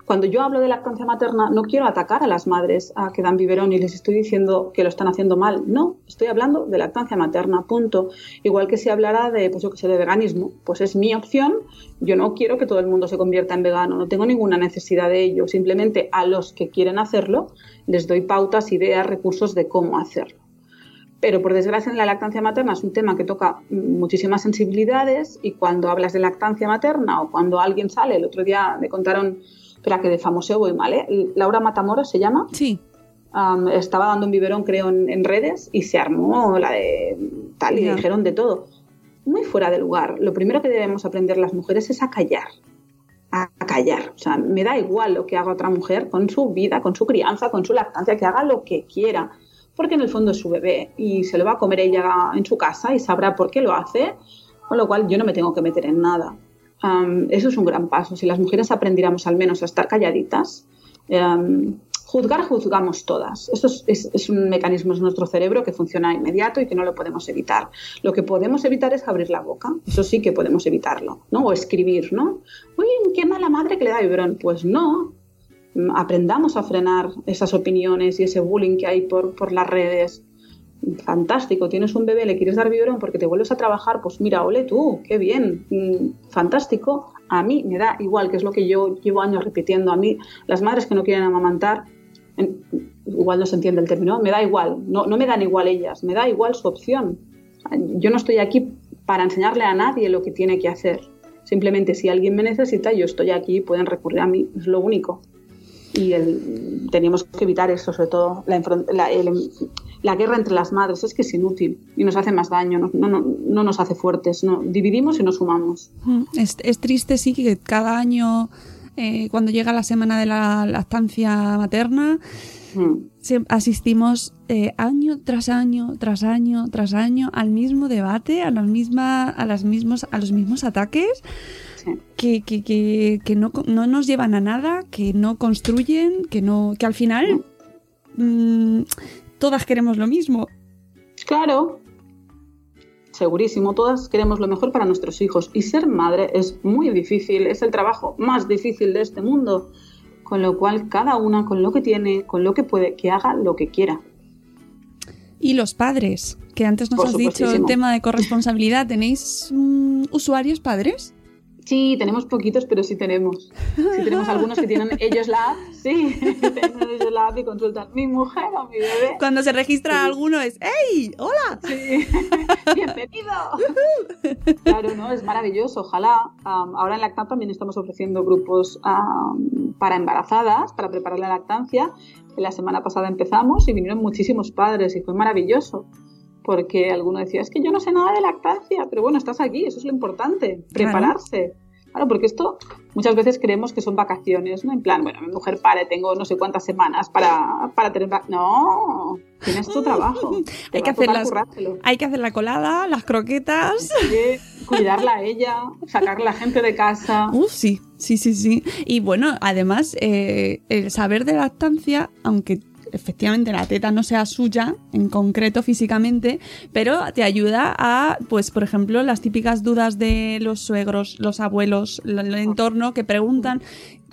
cuando yo hablo de lactancia materna, no quiero atacar a las madres que dan biberón y les estoy diciendo que lo están haciendo mal. No, estoy hablando de lactancia materna, punto. Igual que si hablara de, pues yo que sé, de veganismo, pues es mi opción. Yo no quiero que todo el mundo se convierta en vegano, no tengo ninguna necesidad de ello. Simplemente a los que quieren hacerlo les doy pautas, ideas, recursos de cómo hacerlo. Pero por desgracia en la lactancia materna es un tema que toca muchísimas sensibilidades y cuando hablas de lactancia materna o cuando alguien sale, el otro día me contaron, espera que de famoseo voy mal, ¿eh? Laura Matamoros se llama. Sí. estaba dando un biberón creo en, redes y se armó la de tal y dijeron de todo. Muy fuera de lugar. Lo primero que debemos aprender las mujeres es a callar a callar. O sea, me da igual lo que haga otra mujer con su vida, con su crianza, con su lactancia, que haga lo que quiera porque en el fondo es su bebé y se lo va a comer ella en su casa y sabrá por qué lo hace, con lo cual yo no me tengo que meter en nada. Eso es un gran paso. Si las mujeres aprendiéramos al menos a estar calladitas, juzgar, juzgamos todas. Esto es, un mecanismo de nuestro cerebro que funciona inmediato y que no lo podemos evitar. Lo que podemos evitar es abrir la boca. Eso sí que podemos evitarlo, ¿no? O escribir, ¿no? Uy, qué mala madre que le da biberón. Pues no, aprendamos a frenar esas opiniones y ese bullying que hay por, por las redes. Fantástico, tienes un bebé, le quieres dar biberón porque te vuelves a trabajar, pues mira, ole tú, qué bien, mm, fantástico. A mí me da igual, que es lo que yo llevo años repitiendo. A mí, las madres que no quieren amamantar, igual no se entiende el término, me da igual, no, no me dan igual ellas, me da igual su opción. Yo no estoy aquí para enseñarle a nadie lo que tiene que hacer. Simplemente si alguien me necesita, yo estoy aquí, pueden recurrir a mí, es lo único y el, teníamos que evitar eso, sobre todo la, la, guerra entre las madres, es que es inútil y nos hace más daño, no, no, no nos hace fuertes, no, dividimos y nos sumamos. Mm, es, es triste, sí, que cada año, eh, cuando llega la semana de la lactancia materna, mm. asistimos eh, año tras año, tras año, tras año al mismo debate, a, las misma, a, las mismos, a los mismos ataques que, que, que, no, no, nos llevan a nada, que no construyen, que no que al final mm, todas queremos lo mismo. Claro, segurísimo, todas queremos lo mejor para nuestros hijos y ser madre es muy difícil, es el trabajo más difícil de este mundo, con lo cual cada una con lo que tiene, con lo que puede, que haga lo que quiera. Y los padres, que antes nos has dicho el tema de corresponsabilidad, ¿tenéis mm, usuarios padres? Sí, tenemos poquitos, pero sí tenemos. Sí tenemos algunos que tienen (laughs) ellos la app, sí, (laughs) tienen ellos la app y consultan mi mujer o mi bebé. Cuando se registra alguno es ¡Hey! ¡Hola! Sí, (laughs) ¡bienvenido! claro, ¿no? Es maravilloso. Ojalá. ahora en Lactam también estamos ofreciendo grupos para embarazadas, para preparar la lactancia. La semana pasada empezamos y vinieron muchísimos padres y fue maravilloso porque alguno decía, es que yo no sé nada de lactancia, pero bueno, estás aquí, eso es lo importante, prepararse. Claro. porque esto muchas veces creemos que son vacaciones, ¿no? En plan, bueno, mi mujer pare, tengo no sé cuántas semanas para, para tener... No, tienes tu trabajo. (laughs) hay, que hacer las, hay que hacer la colada, las croquetas. cuidarla a ella, sacar la gente de casa. Uh, sí, sí, sí, sí. Y bueno, además, eh, el saber de lactancia, aunque efectivamente la teta no sea suya en concreto físicamente, pero te ayuda a, pues, por ejemplo, las típicas dudas de los suegros, los abuelos, el entorno que preguntan.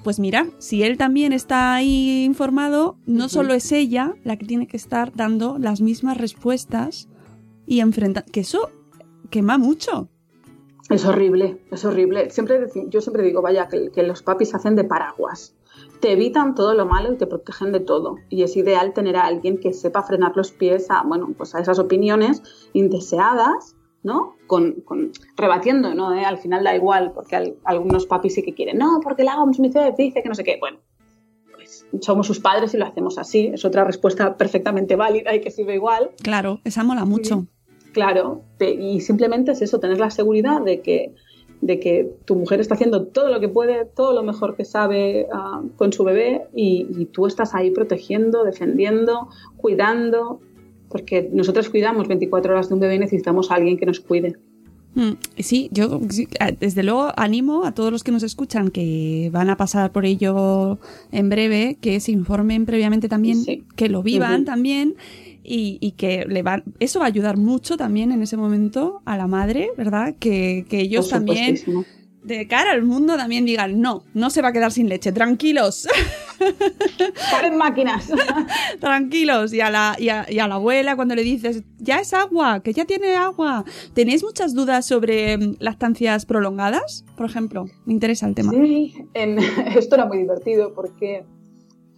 Pues mira, si él también está ahí informado, no solo es ella la que tiene que estar dando las mismas respuestas y enfrentando. Que eso quema mucho. Es horrible, es horrible. Siempre, yo siempre digo, vaya, que, que los papis hacen de paraguas te evitan todo lo malo y te protegen de todo. Y es ideal tener a alguien que sepa frenar los pies a, bueno, pues a esas opiniones indeseadas, ¿no? Con, con rebatiendo, ¿no? ¿Eh? Al final da igual, porque algunos papis sí que quieren, no, porque la Smith dice que no sé qué. Bueno, pues somos sus padres y lo hacemos así. Es otra respuesta perfectamente válida y que sirve igual. Claro, esa mola mucho. Claro, y simplemente es eso, tener la seguridad de que de que tu mujer está haciendo todo lo que puede, todo lo mejor que sabe ah, con su bebé y, tú estás ahí protegiendo, defendiendo, cuidando, porque nosotros cuidamos 24 horas de un bebé y necesitamos a alguien que nos cuide. Mm, sí, yo desde luego animo a todos los que nos escuchan que van a pasar por ello en breve, que se informen previamente también, que lo vivan también y, que le va, eso va a ayudar mucho también en ese momento a la madre, ¿verdad? Que, que ellos también de cara al mundo también digan, no, no se va a quedar sin leche, tranquilos. (laughs) Paren máquinas. (laughs) tranquilos. Y a, la, y, a, la abuela cuando le dices, ya es agua, que ya tiene agua. ¿Tenéis muchas dudas sobre mm, lactancias prolongadas? Por ejemplo, me interesa el tema. Sí, (laughs) esto era muy divertido porque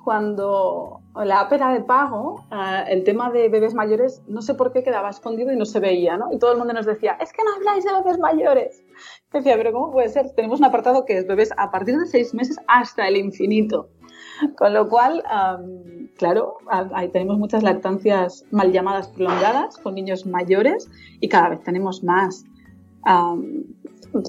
cuando la ópera de pago, eh, el tema de bebés mayores, no sé por qué quedaba escondido y no se veía, ¿no? Y todo el mundo nos decía, es que no habláis de bebés mayores. Decía, pero ¿cómo puede ser? Tenemos un apartado que es bebés a partir de seis meses hasta el infinito. Con lo cual, claro, ahí tenemos muchas lactancias mal llamadas prolongadas con niños mayores y cada vez tenemos más.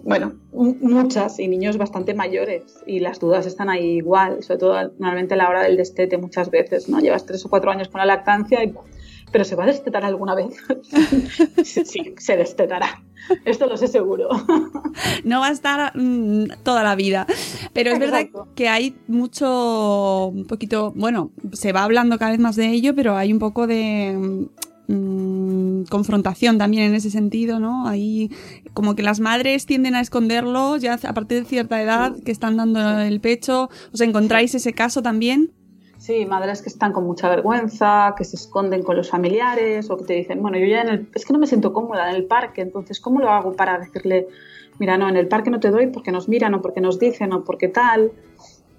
Bueno, muchas y niños bastante mayores y las dudas están ahí igual, sobre todo normalmente a la hora del destete muchas veces, ¿no? Llevas tres o cuatro años con la lactancia y pero ¿se va a destetar alguna vez? (laughs) sí, se destetará. Esto lo sé seguro. (laughs) no va a estar mm, toda la vida. Pero es verdad que hay mucho, un poquito, bueno, se va hablando cada vez más de ello, pero hay un poco de mm, confrontación también en ese sentido, ¿no? Hay como que las madres tienden a esconderlo ya a partir de cierta edad, que están dando el pecho. ¿Os encontráis ese caso también? Sí, madres que están con mucha vergüenza, que se esconden con los familiares o que te dicen, bueno, yo ya en el, es que no me siento cómoda en el parque, entonces, ¿cómo lo hago para decirle, mira, no, en el parque no te doy porque nos miran o porque nos dicen o porque tal?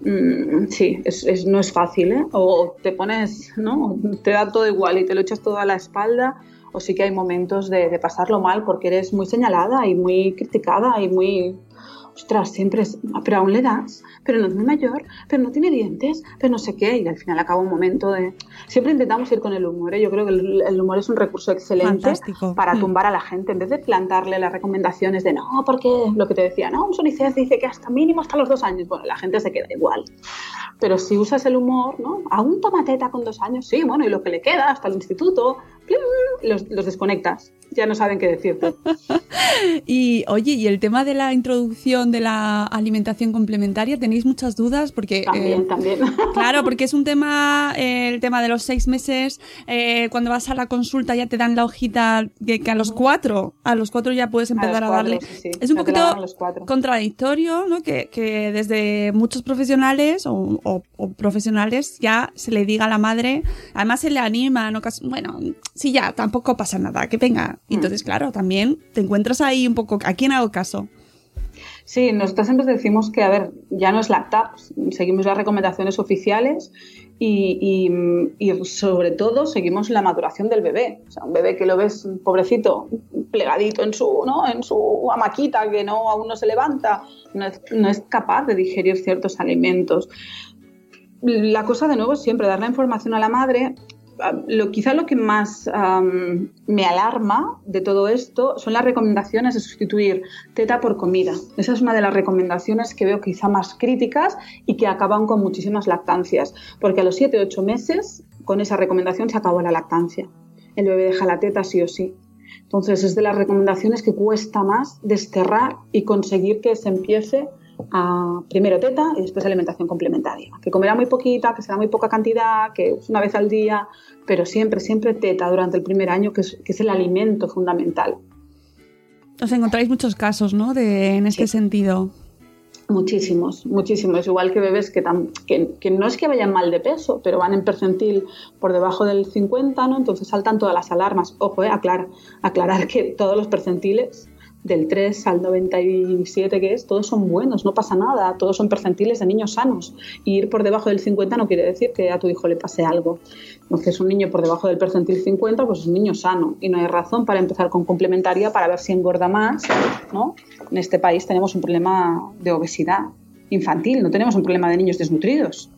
Mm, sí, es, no es fácil, ¿eh? O te pones, ¿no? Te da todo igual y te lo echas todo a la espalda o sí que hay momentos de, de pasarlo mal porque eres muy señalada y muy criticada y muy ostras, siempre es, pero aún le das, pero no es muy mayor, pero no tiene dientes, pero no sé qué, y al final acaba un momento de... Siempre intentamos ir con el humor, ¿eh? yo creo que el, humor es un recurso excelente para mm. tumbar a la gente, en vez de plantarle las recomendaciones de no, porque lo que te decía, no, un UNICEF dice que hasta mínimo hasta los dos años, bueno, la gente se queda igual. Pero si usas el humor, ¿no? Aún toma teta con dos años, sí, bueno, y lo que le queda hasta el instituto, los, los desconectas ya no saben qué decirte. (laughs) y oye, y el tema de la introducción de la alimentación complementaria, ¿tenéis muchas dudas? Porque, también, eh, también. (laughs) Claro, porque es un tema, eh, el tema de los seis meses, eh, cuando vas a la consulta ya te dan la hojita de que a los cuatro, a los cuatro ya puedes empezar a, darle. Es un poquito contradictorio, ¿no? Que, que, desde muchos profesionales o, profesionales ya se le diga a la madre, además se le anima, ¿no? bueno, sí, ya, tampoco pasa nada, que venga, entonces, mm. claro, también te encuentras ahí un poco, ¿a quién hago caso? Sí, nosotros siempre decimos que, a ver, ya no es la TAP, seguimos las recomendaciones oficiales y, sobre todo seguimos la maduración del bebé. O sea, un bebé que lo ves pobrecito, plegadito en su, ¿no? en su amaquita, que no, aún no se levanta, no es, no es capaz de digerir ciertos alimentos. La cosa de nuevo es siempre dar la información a la madre lo, quizá lo que más me alarma de todo esto son las recomendaciones de sustituir teta por comida. Esa es una de las recomendaciones que veo quizá más críticas y que acaban con muchísimas lactancias, porque a los 7-8 meses con esa recomendación se acabó la lactancia. El bebé deja la teta sí o sí. Entonces es de las recomendaciones que cuesta más desterrar y conseguir que se empiece a primero teta y después alimentación complementaria. Que comerá muy poquita, que será muy poca cantidad, que es una vez al día, pero siempre, siempre teta durante el primer año, que es, el alimento fundamental. Os encontráis muchos casos, ¿no? De, en este sentido. Muchísimos, muchísimos. Igual que bebés que, que, no es que vayan mal de peso, pero van en percentil por debajo del 50, ¿no? Entonces saltan todas las alarmas. Ojo, eh, aclarar, aclarar que todos los percentiles del 3 al 97 que es, todos son buenos, no pasa nada, todos son percentiles de niños sanos. Y ir por debajo del 50 no quiere decir que a tu hijo le pase algo. Entonces, un niño por debajo del percentil 50, pues es un niño sano. Y no hay razón para empezar con complementaria para ver si engorda más, ¿no? En este país tenemos un problema de obesidad infantil, no tenemos un problema de niños desnutridos.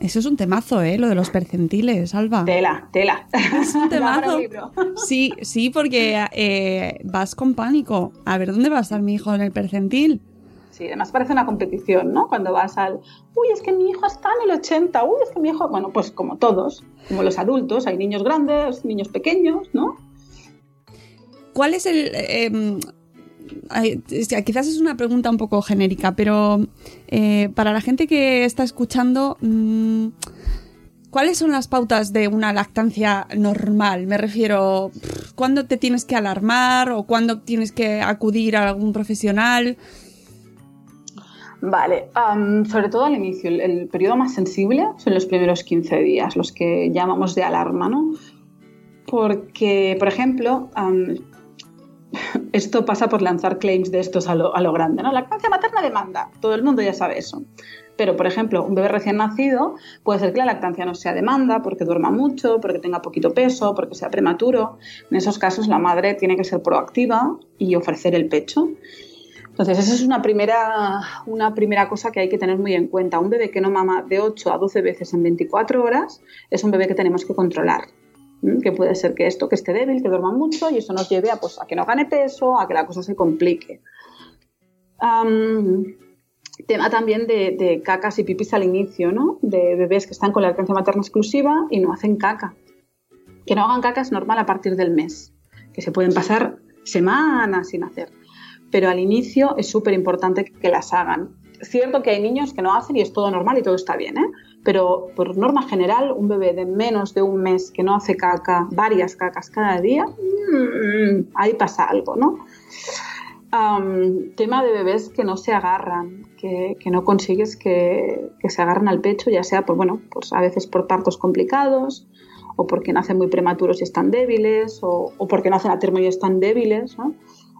Eso es un temazo, ¿eh? Lo de los percentiles, Alba. Tela, tela. Es un (laughs) temazo. (laughs) sí, sí, porque eh, vas con pánico. A ver, ¿dónde va a estar mi hijo en el percentil? Sí, además parece una competición, ¿no? Cuando vas al, uy, es que mi hijo está en el 80, uy, es que mi hijo, bueno, pues como todos, como los adultos, hay niños grandes, niños pequeños, ¿no? ¿Cuál es el... Em, quizás es una pregunta un poco genérica, pero eh, para la gente que está escuchando, mm, ¿cuáles son las pautas de una lactancia normal? Me refiero, ¿cuándo te tienes que alarmar o cuándo tienes que acudir a algún profesional? Vale, sobre todo al inicio, el, periodo más sensible son los primeros 15 días, los que llamamos de alarma, ¿no? Porque, por ejemplo, esto pasa por lanzar claims de estos a lo, a lo grande, ¿no? Lactancia materna demanda, todo el mundo ya sabe eso. Pero, por ejemplo, un bebé recién nacido puede ser que la lactancia no sea demanda porque duerma mucho, porque tenga poquito peso, porque sea prematuro. En esos casos, la madre tiene que ser proactiva y ofrecer el pecho. Entonces, esa es una primera, una primera cosa que hay que tener muy en cuenta. Un bebé que no mama de 8 a 12 veces en 24 horas es un bebé que tenemos que controlar. ¿M? Que puede ser que esto, que esté débil, que duerma mucho y eso nos lleve a, pues, a que no gane peso, a que la cosa se complique. Tema también de, de cacas y pipis al inicio, ¿no? De bebés que están con la lactancia materna exclusiva y no hacen caca. Que no hagan caca es normal a partir del mes, que se pueden pasar semanas sin hacer pero al inicio es súper importante que las hagan. Cierto que hay niños que no hacen y es todo normal y todo está bien, ¿eh? Pero por norma general, un bebé de menos de un mes que no hace caca, varias cacas cada día, mm, ahí pasa algo, ¿no? Am, tema de bebés que no se agarran, que, que no consigues que, que se agarren al pecho, ya sea por, bueno, pues a veces por partos complicados, o porque nacen muy prematuros y están débiles, o, o porque nacen a termo y están débiles, ¿no?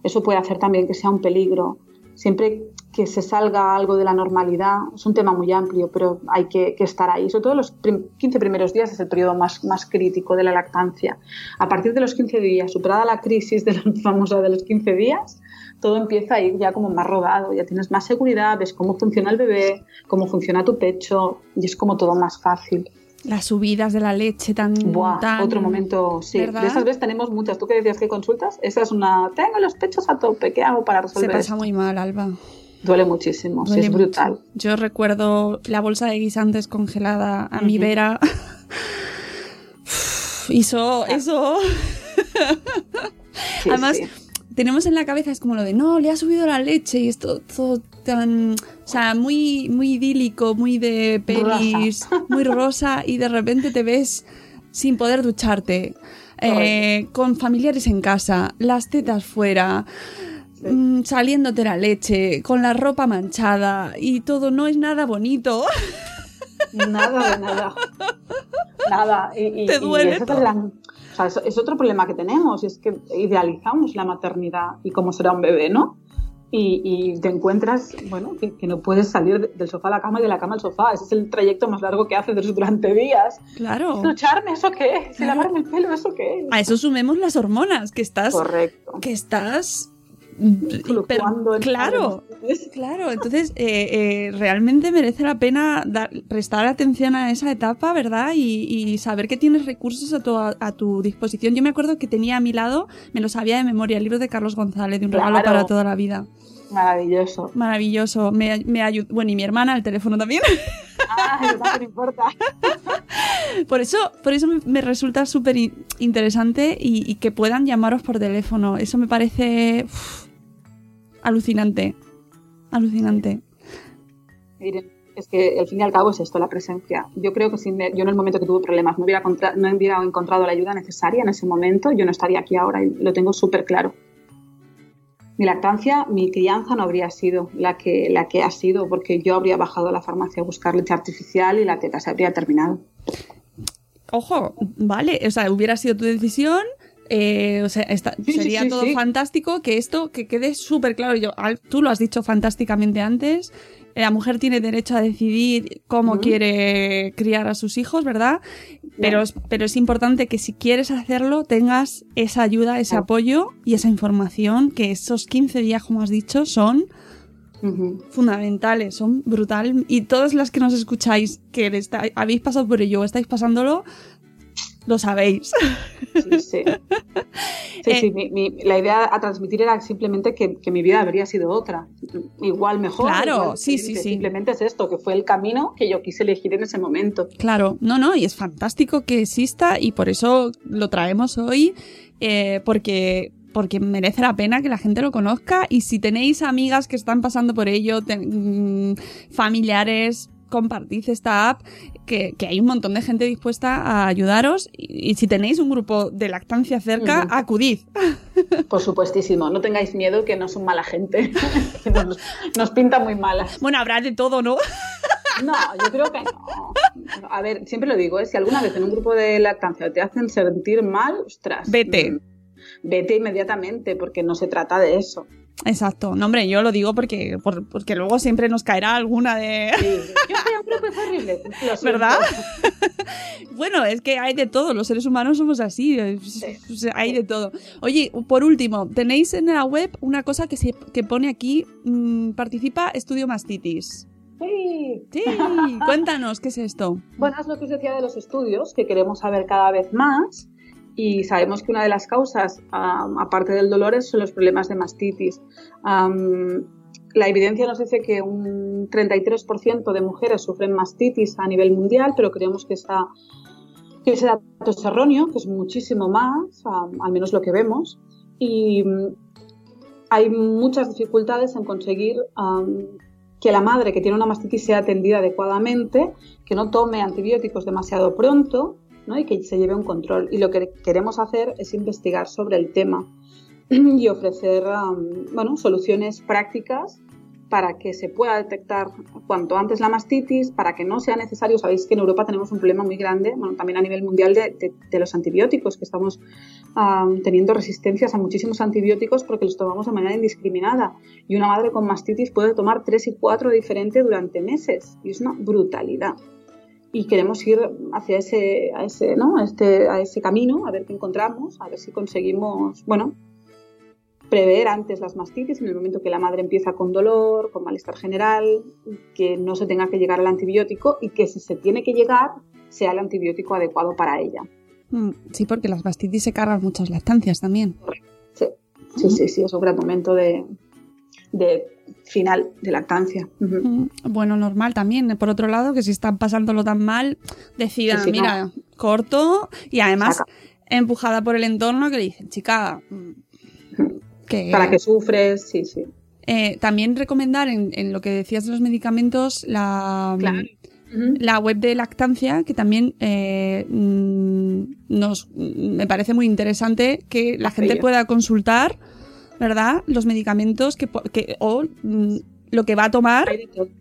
Eso puede hacer también que sea un peligro. Siempre que se salga algo de la normalidad, es un tema muy amplio, pero hay que, que estar ahí. Sobre todo los prim 15 primeros días es el periodo más, más crítico de la lactancia. A partir de los 15 días, superada la crisis de la (laughs) famosa de los 15 días, todo empieza a ir ya como más rodado, ya tienes más seguridad, ves cómo funciona el bebé, cómo funciona tu pecho y es como todo más fácil. Las subidas de la leche tan... Buah, tan- otro momento, sí. ¿verdad? De esas veces tenemos muchas. Tú que decías que consultas, esa es una... Tengo los pechos a tope, ¿qué hago para Se resolver pasa esto? muy mal, Alba. Duele muchísimo, sí, es brutal. mucho. Yo recuerdo la bolsa de guisantes congelada a mi vera. (laughs) Eso, eso. Sí, Además, sí. tenemos en la cabeza, es como lo de, no, le ha subido la leche y esto todo tan, o sea, muy, muy idílico, muy de pelis, (laughs) muy rosa y de repente te ves sin poder ducharte, eh, con familiares en casa, las tetas fuera, mm, saliéndote la leche, con la ropa manchada y todo no es nada bonito. (laughs) Nada de nada. Nada. Y, y- Te duele es, todo. la- o sea, es, es otro problema que tenemos, es que idealizamos la maternidad y cómo será un bebé, ¿no? Y, y te encuentras, bueno, que, que no puedes salir de- del sofá a la cama y de la cama al sofá. Ese es el trayecto más largo que haces durante días. Claro. ¿Ducharme? ¿Eso qué es? ¿Y Claro. lavarme el pelo? ¿Eso qué es? A eso sumemos las hormonas, que estás... Correcto. Que estás... en claro, (laughs) claro. Entonces, eh, eh, realmente merece la pena dar- prestar atención a esa etapa, ¿verdad? Y, y saber que tienes recursos a tu, a tu disposición. Yo me acuerdo que tenía a mi lado, me lo sabía de memoria, el libro de Carlos González, de un regalo Claro. para toda la vida. Maravilloso. Maravilloso. Me, me ayu- Bueno, y mi hermana, el teléfono también. Ah, no importa. (laughs) Por eso, por eso me, resulta súper in- interesante y, y que puedan llamaros por teléfono. Eso me parece alucinante. Alucinante. Es que al fin y al cabo es esto, la presencia. Yo creo que si me- yo en el momento que tuve problemas no hubiera, contra- no hubiera encontrado la ayuda necesaria en ese momento, yo no estaría aquí ahora y lo tengo súper claro. Mi lactancia, mi crianza no habría sido la que, la que ha sido, porque yo habría bajado a la farmacia a buscar leche artificial y la teta se habría terminado. Ojo, vale, o sea, hubiera sido tu decisión. Eh, o sea, Sí, sería sí, todo fantástico que esto que quede súper claro. Yo, tú lo has dicho fantásticamente antes. eh, La mujer tiene derecho a decidir cómo quiere criar a sus hijos, ¿verdad? Pero, es- pero es importante que si quieres hacerlo tengas esa ayuda, ese Claro. apoyo y esa información que esos 15 días, como has dicho, son fundamentales, son brutal. Y todas las que nos escucháis que está- habéis pasado por ello o estáis pasándolo, lo sabéis. Sí, sí. (laughs) Sí, Eh, sí, mi- mi- la idea a transmitir era simplemente que, que mi vida habría sido otra. Igual mejor. Claro, igual sí, sí, sí. Simplemente es esto, que fue el camino que yo quise elegir en ese momento. Claro, no, no, y es fantástico que exista y por eso lo traemos hoy, eh, porque, porque merece la pena que la gente lo conozca y si tenéis amigas que están pasando por ello, mm, familiares, compartid esta app, que, que hay un montón de gente dispuesta a ayudaros y, y si tenéis un grupo de lactancia cerca, acudid. (laughs) Por supuestísimo, no tengáis miedo que no son mala gente, (laughs) que nos, nos pinta muy malas. Bueno, habrá de todo, ¿no? (laughs) No, yo creo que no. A ver, siempre lo digo, ¿eh? si alguna vez en un grupo de lactancia te hacen sentir mal, ostras. Vete. mm, Vete inmediatamente, porque no se trata de eso. Exacto. No, hombre, yo lo digo porque, por- porque luego siempre nos caerá alguna de... Yo fui a un grupo y fue horrible. ¿Verdad? (laughs) Bueno, es que hay de todo, los seres humanos somos así, es- es- hay de todo. Oye, por último, tenéis en la web una cosa que, se, que pone aquí, mm, participa Estudio Mastitis. Sí. Sí, cuéntanos, ¿qué es esto? Bueno, es lo que os decía de los estudios, que queremos saber cada vez más y sabemos que una de las causas, am, aparte del dolor, son los problemas de mastitis. Am, la evidencia nos dice que un 33% de mujeres sufren mastitis a nivel mundial, pero creemos que, esa- que ese dato es erróneo, que es muchísimo más, am, al menos lo que vemos. Y hay muchas dificultades en conseguir que la madre que tiene una mastitis sea atendida adecuadamente, que no tome antibióticos demasiado pronto ¿no? y que se lleve un control. Y lo que queremos hacer es investigar sobre el tema (clears throat) y ofrecer am, bueno, soluciones prácticas para que se pueda detectar cuanto antes la mastitis, para que no sea necesario, sabéis que en Europa tenemos un problema muy grande, bueno, también a nivel mundial de, de- de los antibióticos, que estamos am, teniendo resistencias a muchísimos antibióticos porque los tomamos de manera indiscriminada. Y una madre con mastitis puede tomar tres y cuatro diferentes durante meses, y es una brutalidad. Y queremos ir hacia ese, a ese, ¿no? a este, a ese camino, a ver qué encontramos, a ver si conseguimos, bueno, prever antes las mastitis en el momento que la madre empieza con dolor, con malestar general, que no se tenga que llegar al antibiótico y que si se tiene que llegar sea el antibiótico adecuado para ella. Mm, Sí, porque las mastitis se cargan muchas lactancias también. Sí, sí, sí, sí, es un gran momento de, de final de lactancia. Mm, Bueno, normal también. Por otro lado, que si están pasándolo tan mal, decidan, Sí, sí, mira, no. corto y además Saca. empujada por el entorno que le dicen, chica, mm, que... Para que sufres, sí, sí. Eh, también recomendar en, en lo que decías de los medicamentos la, Claro. la web de lactancia, que también eh, mm, nos me parece muy interesante que la gente Bello. pueda consultar, ¿verdad? Los medicamentos que, que o mm, lo que va a tomar.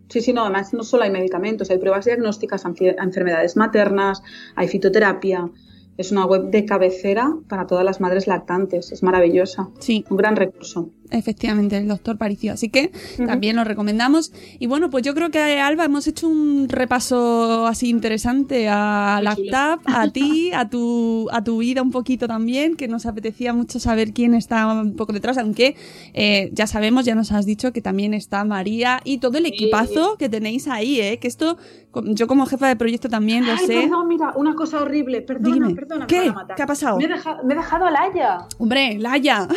Sí, sí, no, además no solo hay medicamentos, hay pruebas diagnósticas a enfermedades maternas, hay fitoterapia. Es una web de cabecera para todas las madres lactantes. Es maravillosa. Sí. Un gran recurso. Efectivamente, el doctor Paricio. Así que también lo recomendamos. Y bueno, pues yo creo que Alba hemos hecho un repaso así interesante a Lactap, a ti, (laughs) a tu, a tu vida un poquito también, que nos apetecía mucho saber quién está un poco detrás, aunque eh, ya sabemos, ya nos has dicho que también está María y todo el equipazo que tenéis ahí, ¿eh? Que esto, yo como jefa de proyecto también lo Ay, sé. perdón, mira, una cosa horrible. Perdona, Dime. perdona. me ¿Qué? van a matar. ¿Qué ha pasado? Me he, deja- me he dejado a Laia. Hombre, Laia.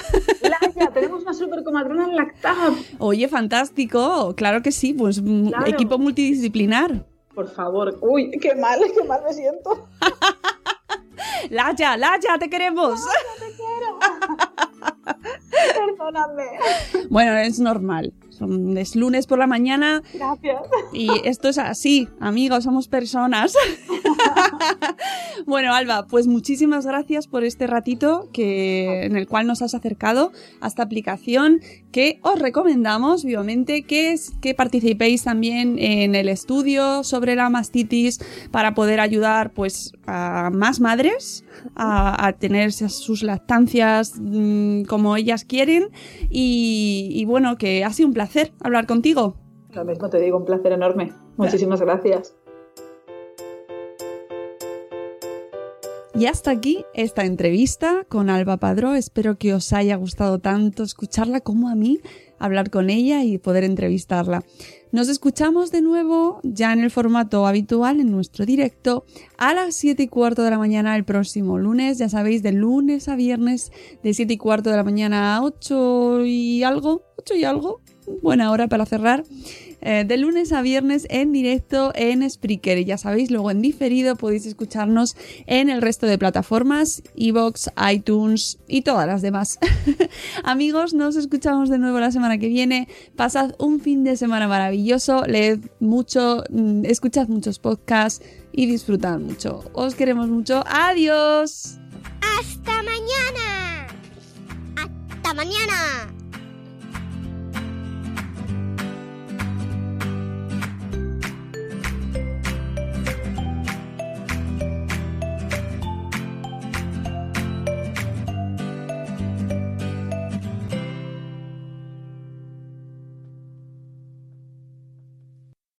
Laia, tenemos una (laughs) supercomadrona en Lactab. Oye, fantástico. Claro que sí, pues mm, Claro. equipo multidisciplinar. Por favor. Uy, qué mal, qué mal me siento. (laughs) Laia, Laia, te queremos. (laughs) Perdóname. Bueno, es normal. Son- Es lunes por la mañana Gracias. y esto es así, amigos, somos personas. (laughs) bueno, Alba, pues muchísimas gracias por este ratito que, en el cual nos has acercado a esta aplicación que os recomendamos vivamente que, es, que participéis también en el estudio sobre la mastitis para poder ayudar pues a más madres a, a tener sus lactancias mm, como ellas quieren y, y bueno, que ha sido un placer hablar contigo. Lo mismo te digo, un placer enorme. Muchísimas gracias. Y hasta aquí esta entrevista con Alba Padró. Espero que os haya gustado tanto escucharla como a mí hablar con ella y poder entrevistarla. Nos escuchamos de nuevo ya en el formato habitual en nuestro directo a las 7 y cuarto de la mañana el próximo lunes. Ya sabéis, de lunes a viernes de 7 y cuarto de la mañana a 8 y algo, 8 y algo, buena hora para cerrar. eh, de lunes a viernes en directo en Spreaker. Y ya sabéis, luego en diferido podéis escucharnos en el resto de plataformas, Evox, iTunes y todas las demás. (laughs) Amigos, nos escuchamos de nuevo la semana que viene. Pasad un fin de semana maravilloso, leed mucho, mm, escuchad muchos podcasts y disfrutad mucho. Os queremos mucho. Adiós. Hasta mañana. Hasta mañana.